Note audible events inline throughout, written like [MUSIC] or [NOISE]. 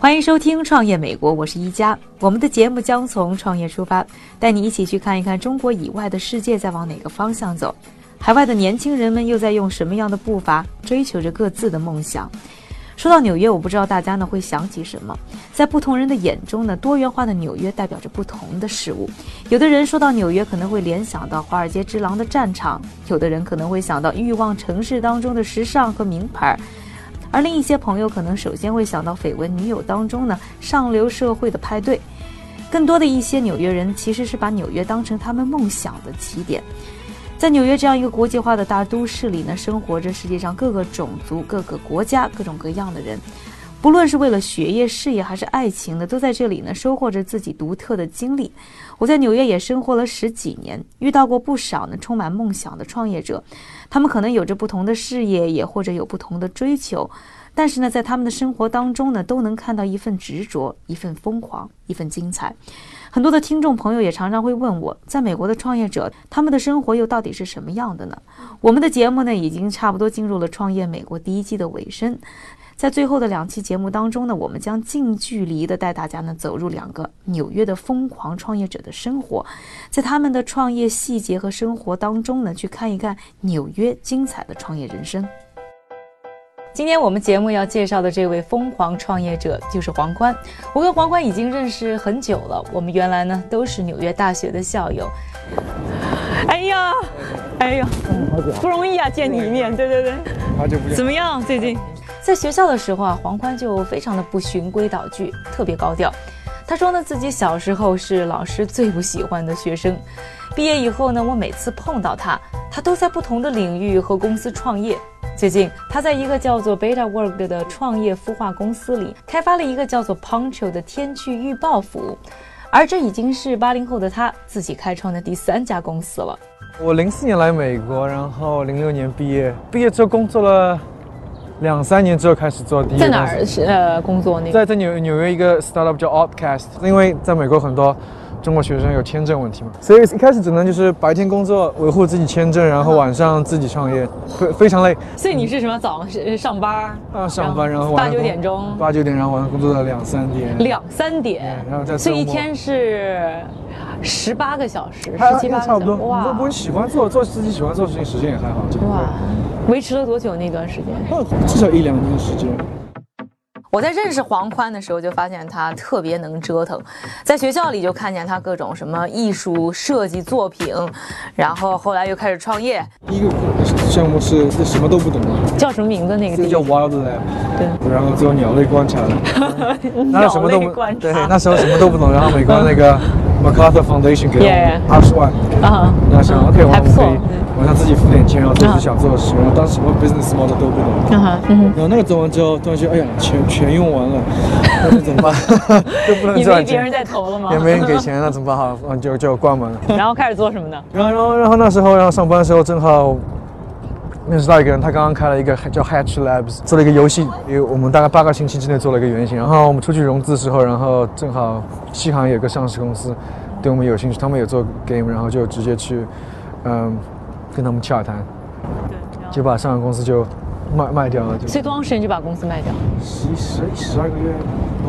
欢迎收听《创业美国》，我是一加。我们的节目将从创业出发，带你一起去看一看中国以外的世界在往哪个方向走，海外的年轻人们又在用什么样的步伐追求着各自的梦想。说到纽约，我不知道大家呢会想起什么。在不同人的眼中呢，多元化的纽约代表着不同的事物。有的人说到纽约，可能会联想到华尔街之狼的战场；有的人可能会想到欲望城市当中的时尚和名牌。而另一些朋友可能首先会想到绯闻女友当中呢上流社会的派对，更多的一些纽约人其实是把纽约当成他们梦想的起点。在纽约这样一个国际化的大都市里呢，生活着世界上各个种族、各个国家、各种各样的人，不论是为了学业、事业还是爱情呢，都在这里呢收获着自己独特的经历。我在纽约也生活了十几年，遇到过不少呢充满梦想的创业者，他们可能有着不同的事业，也或者有不同的追求，但是呢，在他们的生活当中呢，都能看到一份执着、一份疯狂、一份精彩。很多的听众朋友也常常会问我，在美国的创业者，他们的生活又到底是什么样的呢？我们的节目呢，已经差不多进入了《创业美国》第一季的尾声。在最后的两期节目当中呢，我们将近距离的带大家呢走入两个纽约的疯狂创业者的生活，在他们的创业细节和生活当中呢，去看一看纽约精彩的创业人生。今天我们节目要介绍的这位疯狂创业者就是黄宽。我跟黄宽已经认识很久了，我们原来呢都是纽约大学的校友。哎呀，哎呀，不容易啊，见你一面，对对对。好久不见。怎么样？最近在学校的时候啊，黄宽就非常的不循规蹈矩，特别高调。他说呢，自己小时候是老师最不喜欢的学生。毕业以后呢，我每次碰到他，他都在不同的领域和公司创业。最近，他在一个叫做 Beta Work 的创业孵化公司里，开发了一个叫做 Poncho 的天气预报服务。而这已经是八零后的他自己开创的第三家公司了。我零四年来美国，然后零六年毕业，毕业之后工作了两三年之后开始做第一个在哪儿是呃工作那个？在在纽纽约一个 startup 叫 Outcast，因为在美国很多中国学生有签证问题嘛，所以一开始只能就是白天工作维护自己签证，然后晚上自己创业，非非常累。所以你是什么早上是上班？啊，上班然后晚八九点钟，八九点，然后晚上工作到两三点。两三点，然后再所以一天是十八个小时，还十七八个小时，差不多。如哇果你喜欢做做自己喜欢做的事情，时间也还好。哇，维持了多久那段时间？至少一两年的时间。我在认识黄宽的时候就发现他特别能折腾，在学校里就看见他各种什么艺术设计作品，然后后来又开始创业，第一个项目是是什么都不懂的，叫什么名字那个叫 Wild Lab，对，然后做鸟类观察。了，[LAUGHS] 那时候什么都不鸟类观察。对，那时候什么都不懂，然后美国那个 MacArthur Foundation 给我 Yeah, 二十万，啊，然后想 OK，我们可以晚上自己付点钱，然后做自己想做的事，然后当时什么 business model 都不懂，嗯哼，嗯然后那个做完之后，突然觉得哎呀，钱全用完了，[LAUGHS] 那这怎么办？[LAUGHS] 就不能哼，也没赚钱，别人在投了吗？也没人给钱，那怎么办？好，嗯就就关门了。[LAUGHS] 然后开始做什么呢？然后，然后，然后那时候，然后上班的时候正好认识到一个人，他刚刚开了一个叫 Hatch Labs，做了一个游戏，有我们大概八个星期之内做了一个原型。然后我们出去融资的时候，然后正好西航有个上市公司对我们有兴趣，他们也做 game，然后就直接去，嗯，跟他们洽谈，就把上海公司就卖卖掉了，就所以多长时间就把公司卖掉？十十十二个月。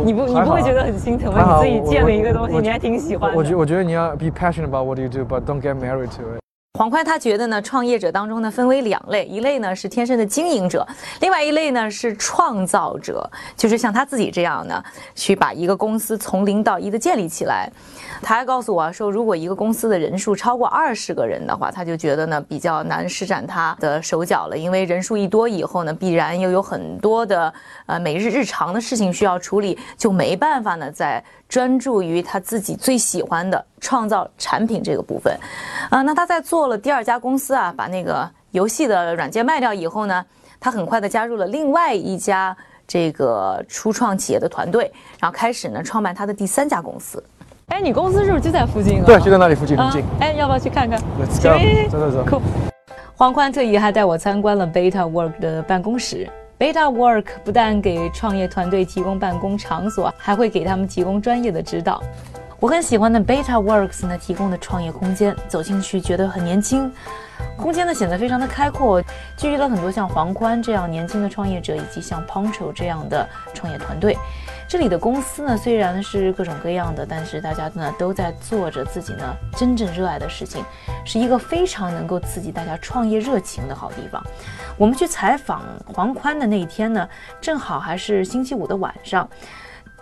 你不你不会觉得很心疼吗？你自己建了一个东西，你还挺喜欢的。我觉我觉得你要 be passionate about what you do，but don't get married to it。黄宽他觉得呢，创业者当中呢分为两类，一类呢是天生的经营者，另外一类呢是创造者，就是像他自己这样呢，去把一个公司从零到一的建立起来。他还告诉我说，如果一个公司的人数超过二十个人的话，他就觉得呢比较难施展他的手脚了，因为人数一多以后呢，必然又有很多的呃每日日常的事情需要处理，就没办法呢在专注于他自己最喜欢的创造产品这个部分。啊、那他在做了第二家公司啊，把那个游戏的软件卖掉以后呢，他很快的加入了另外一家这个初创企业的团队，然后开始呢创办他的第三家公司。哎，你公司是不是就在附近啊？对，就在那里附近，很近。哎，要不要去看看？Let's go，走走走。Cool。黄宽特意还带我参观了 Beta Work 的办公室。Beta Work 不但给创业团队提供办公场所，还会给他们提供专业的指导。我很喜欢的 Beta Works 呢提供的创业空间，走进去觉得很年轻，空间呢显得非常的开阔，聚集了很多像黄宽这样年轻的创业者，以及像 Poncho 这样的创业团队。这里的公司呢虽然是各种各样的，但是大家呢都在做着自己呢真正热爱的事情，是一个非常能够刺激大家创业热情的好地方。我们去采访黄宽的那一天呢，正好还是星期五的晚上。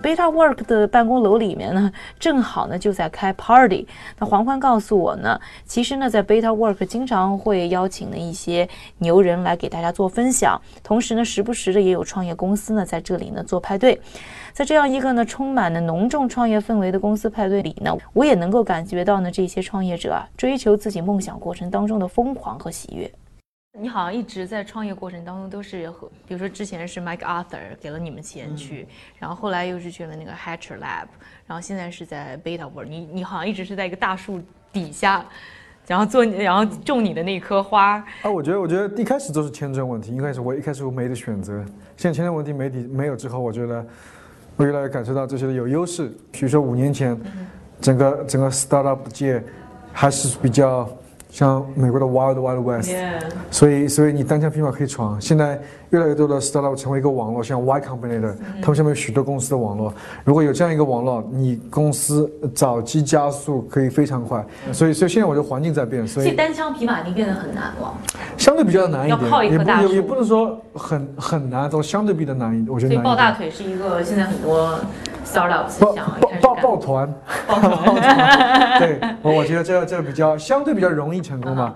Beta Work 的办公楼里面呢，正好呢就在开 party。那黄欢告诉我呢，其实呢在 Beta Work 经常会邀请的一些牛人来给大家做分享，同时呢时不时的也有创业公司呢在这里呢做派对。在这样一个呢充满了浓重创业氛围的公司派对里呢，我也能够感觉到呢这些创业者啊追求自己梦想过程当中的疯狂和喜悦。你好像一直在创业过程当中都是和，比如说之前是 Mike Arthur 给了你们钱去，然后后来又是去了那个 Hatcher Lab，然后现在是在 Beta World。你你好像一直是在一个大树底下，然后做然后种你的那棵花。啊，我觉得我觉得一开始都是签证问题，一开始我一开始我没得选择，现在签证问题没底没有之后，我觉得我越来越感受到这些有优势。比如说五年前，整个整个 startup 界还是比较。像美国的 Wild Wild West，所以所以你单枪匹马可以闯。现在越来越多的 startup 成为一个网络，像 Y Combinator，他们下面有许多公司的网络。如果有这样一个网络，你公司早期加速可以非常快。所以所以现在我觉得环境在变，所以单枪匹马已经变得很难了。相对比较难一点，要靠一棵大树，也不能说很很难，都相对比较难一点。我觉得所以抱大腿是一个现在很多。抱抱抱团，抱团，[LAUGHS] 对，我我觉得这这比较相对比较容易成功嘛。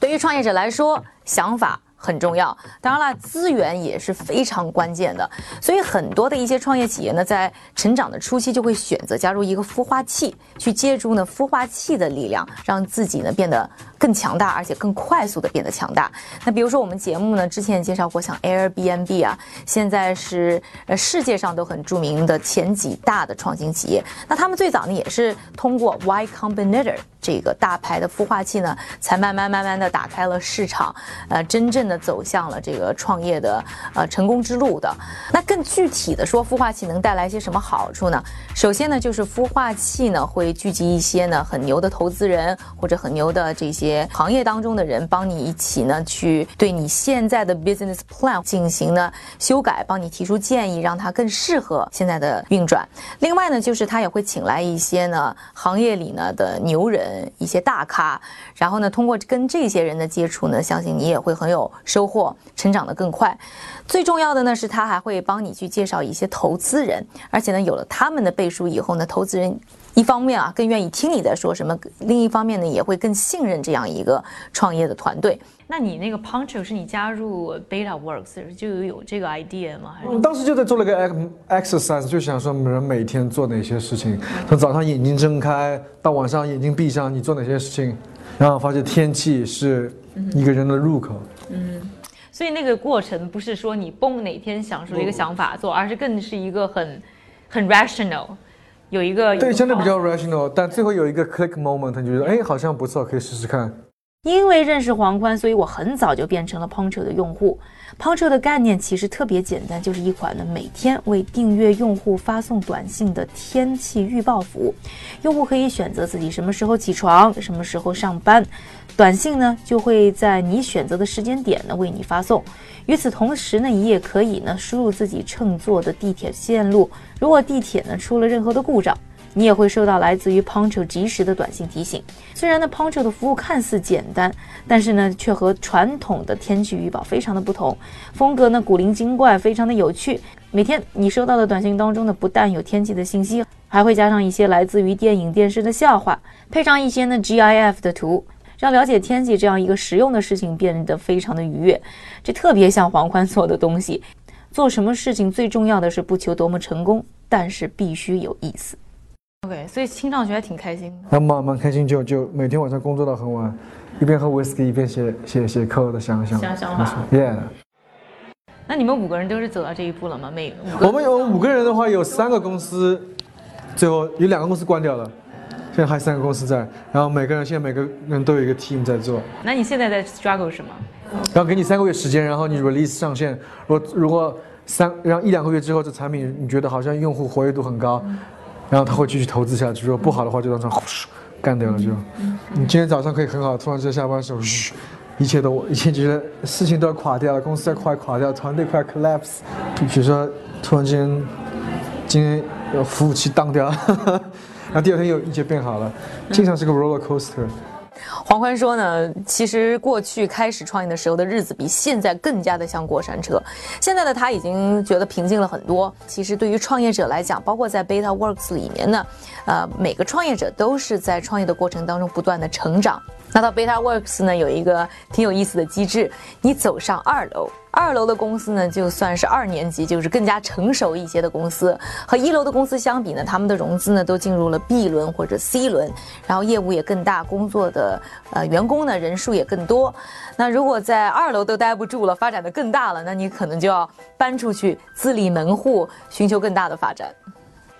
对于创业者来说，想法。很重要，当然了，资源也是非常关键的。所以很多的一些创业企业呢，在成长的初期就会选择加入一个孵化器，去借助呢孵化器的力量，让自己呢变得更强大，而且更快速的变得强大。那比如说我们节目呢之前也介绍过，像 Airbnb 啊，现在是呃世界上都很著名的前几大的创新企业。那他们最早呢也是通过 Y Combinator 这个大牌的孵化器呢，才慢慢慢慢的打开了市场，呃，真正。的走向了这个创业的呃成功之路的。那更具体的说，孵化器能带来些什么好处呢？首先呢，就是孵化器呢会聚集一些呢很牛的投资人或者很牛的这些行业当中的人，帮你一起呢去对你现在的 business plan 进行呢修改，帮你提出建议，让它更适合现在的运转。另外呢，就是他也会请来一些呢行业里呢的牛人，一些大咖，然后呢通过跟这些人的接触呢，相信你也会很有。收获成长的更快，最重要的呢是他还会帮你去介绍一些投资人，而且呢有了他们的背书以后呢，投资人一方面啊更愿意听你在说什么，另一方面呢也会更信任这样一个创业的团队。那你那个 Poncho 是你加入 Beta Works 就有这个 idea 吗？我当时就在做了个 exercise，就想说人每天做哪些事情，从早上眼睛睁开到晚上眼睛闭上，你做哪些事情，然后发现天气是一个人的入口。嗯，所以那个过程不是说你蹦哪天想出一个想法做，而是更是一个很很 rational，有一个对相对比较 rational，但最后有一个 click moment，你觉得哎好像不错，可以试试看。因为认识黄宽，所以我很早就变成了 Poncho 的用户。Poncho 的概念其实特别简单，就是一款呢每天为订阅用户发送短信的天气预报服务。用户可以选择自己什么时候起床，什么时候上班，短信呢就会在你选择的时间点呢为你发送。与此同时呢，你也可以呢输入自己乘坐的地铁线路，如果地铁呢出了任何的故障。你也会收到来自于 Poncho 及时的短信提醒。虽然呢，Poncho 的服务看似简单，但是呢，却和传统的天气预报非常的不同。风格呢，古灵精怪，非常的有趣。每天你收到的短信当中呢，不但有天气的信息，还会加上一些来自于电影、电视的笑话，配上一些呢 GIF 的图，让了解天气这样一个实用的事情变得非常的愉悦。这特别像黄宽做的东西。做什么事情最重要的是不求多么成功，但是必须有意思。OK，所以听上去还挺开心的。那蛮蛮开心，就就每天晚上工作到很晚，一边喝威士忌一边写写写 code 想想想想法。Yeah。那你们五个人都是走到这一步了吗？每个我们有五个人的话，有三个公司，最后有两个公司关掉了，现在还有三个公司在，然后每个人现在每个人都有一个 team 在做，那你现在在 struggle 什么？然后给你三个月时间，然后你 release 上线，如果如果三然后一两个月之后这产品你觉得好像用户活跃度很高，然后他会继续投资下去，如果不好的话就当场嘘干掉了就。你今天早上可以很好，突然之间下班的时候嘘。一切都，一切觉得事情都要垮掉了，公司要快垮掉，团队快 collapse。比如说，突然间，今天有服务器当掉，[LAUGHS] 然后第二天又一切变好了，经常是个 roller coaster。黄欢说呢，其实过去开始创业的时候的日子比现在更加的像过山车。现在的他已经觉得平静了很多。其实对于创业者来讲，包括在 Beta Works 里面呢，呃，每个创业者都是在创业的过程当中不断的成长。那到 Beta Works 呢，有一个挺有意思的机制，你走上二楼，二楼的公司呢，就算是二年级，就是更加成熟一些的公司，和一楼的公司相比呢，他们的融资呢都进入了 B 轮或者 C 轮，然后业务也更大，工作的呃员工呢人数也更多。那如果在二楼都待不住了，发展的更大了，那你可能就要搬出去自立门户，寻求更大的发展。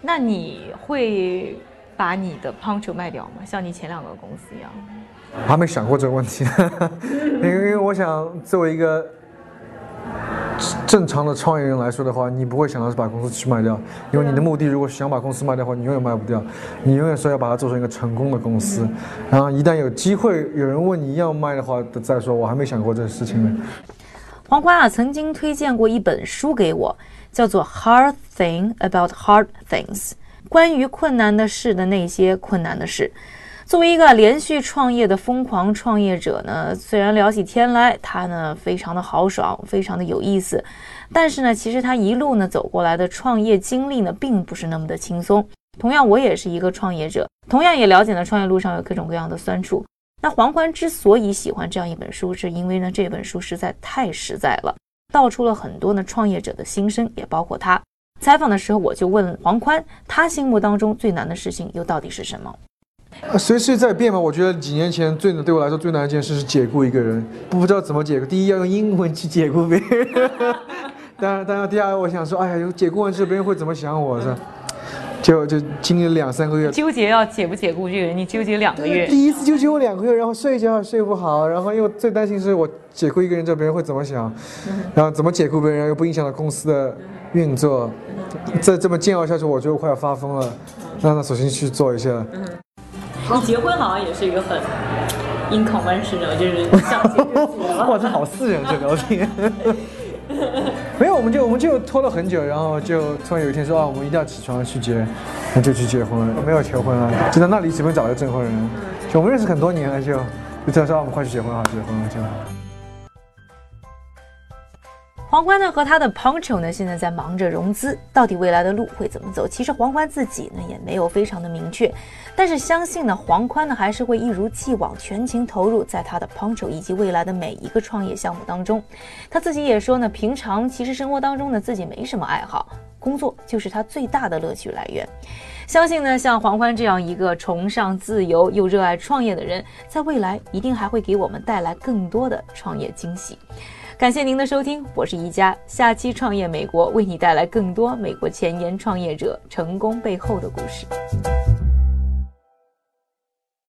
那你会把你的 Poncho 卖掉吗？像你前两个公司一样？我还没想过这个问题，[LAUGHS] 因为因为我想作为一个正常的创业人来说的话，你不会想到是把公司去卖掉，因为你的目的如果想把公司卖掉的话，你永远卖不掉，你永远说要把它做成一个成功的公司，然后一旦有机会有人问你要卖的话再说，我还没想过这个事情呢。黄欢啊，曾经推荐过一本书给我，叫做《Hard Thing About Hard Things》，关于困难的事的那些困难的事。作为一个连续创业的疯狂创业者呢，虽然聊起天来他呢非常的豪爽，非常的有意思，但是呢，其实他一路呢走过来的创业经历呢，并不是那么的轻松。同样，我也是一个创业者，同样也了解了创业路上有各种各样的酸楚。那黄欢之所以喜欢这样一本书，是因为呢这本书实在太实在了，道出了很多呢创业者的心声，也包括他。采访的时候，我就问黄宽，他心目当中最难的事情又到底是什么？随时在变嘛。我觉得几年前最对我来说最难一件事是解雇一个人，不知道怎么解雇。第一要用英文去解雇别人，当然，当然，第二我想说，哎呀，有解雇完之后别人会怎么想我？是，就就经历了两三个月，纠结要解不解雇这个人，你纠结两个月。第一次纠结我两个月，然后睡觉睡不好，然后又最担心是我解雇一个人之后别人会怎么想，然后怎么解雇别人又不影响到公司的运作，再这么煎熬下去，我觉得我快要发疯了。那那首先去做一下。你结婚好像也是一个很 inconventional，就是像 [LAUGHS] 哇，这好私人这聊天。[LAUGHS] 没有，我们就我们就拖了很久，然后就突然有一天说啊，我们一定要起床去结，那就去结婚了。没有结婚啊，就在那里随便找个证婚人。就我们认识很多年了，就就这样说啊，我们快去结婚啊，结婚了就。黄欢呢和他的 Poncho 呢，现在在忙着融资，到底未来的路会怎么走？其实黄欢自己呢也没有非常的明确，但是相信呢，黄宽呢还是会一如既往全情投入在他的 Poncho 以及未来的每一个创业项目当中。他自己也说呢，平常其实生活当中呢自己没什么爱好，工作就是他最大的乐趣来源。相信呢，像黄欢这样一个崇尚自由又热爱创业的人，在未来一定还会给我们带来更多的创业惊喜。感谢您的收听，我是宜佳。下期创业美国为你带来更多美国前沿创业者成功背后的故事。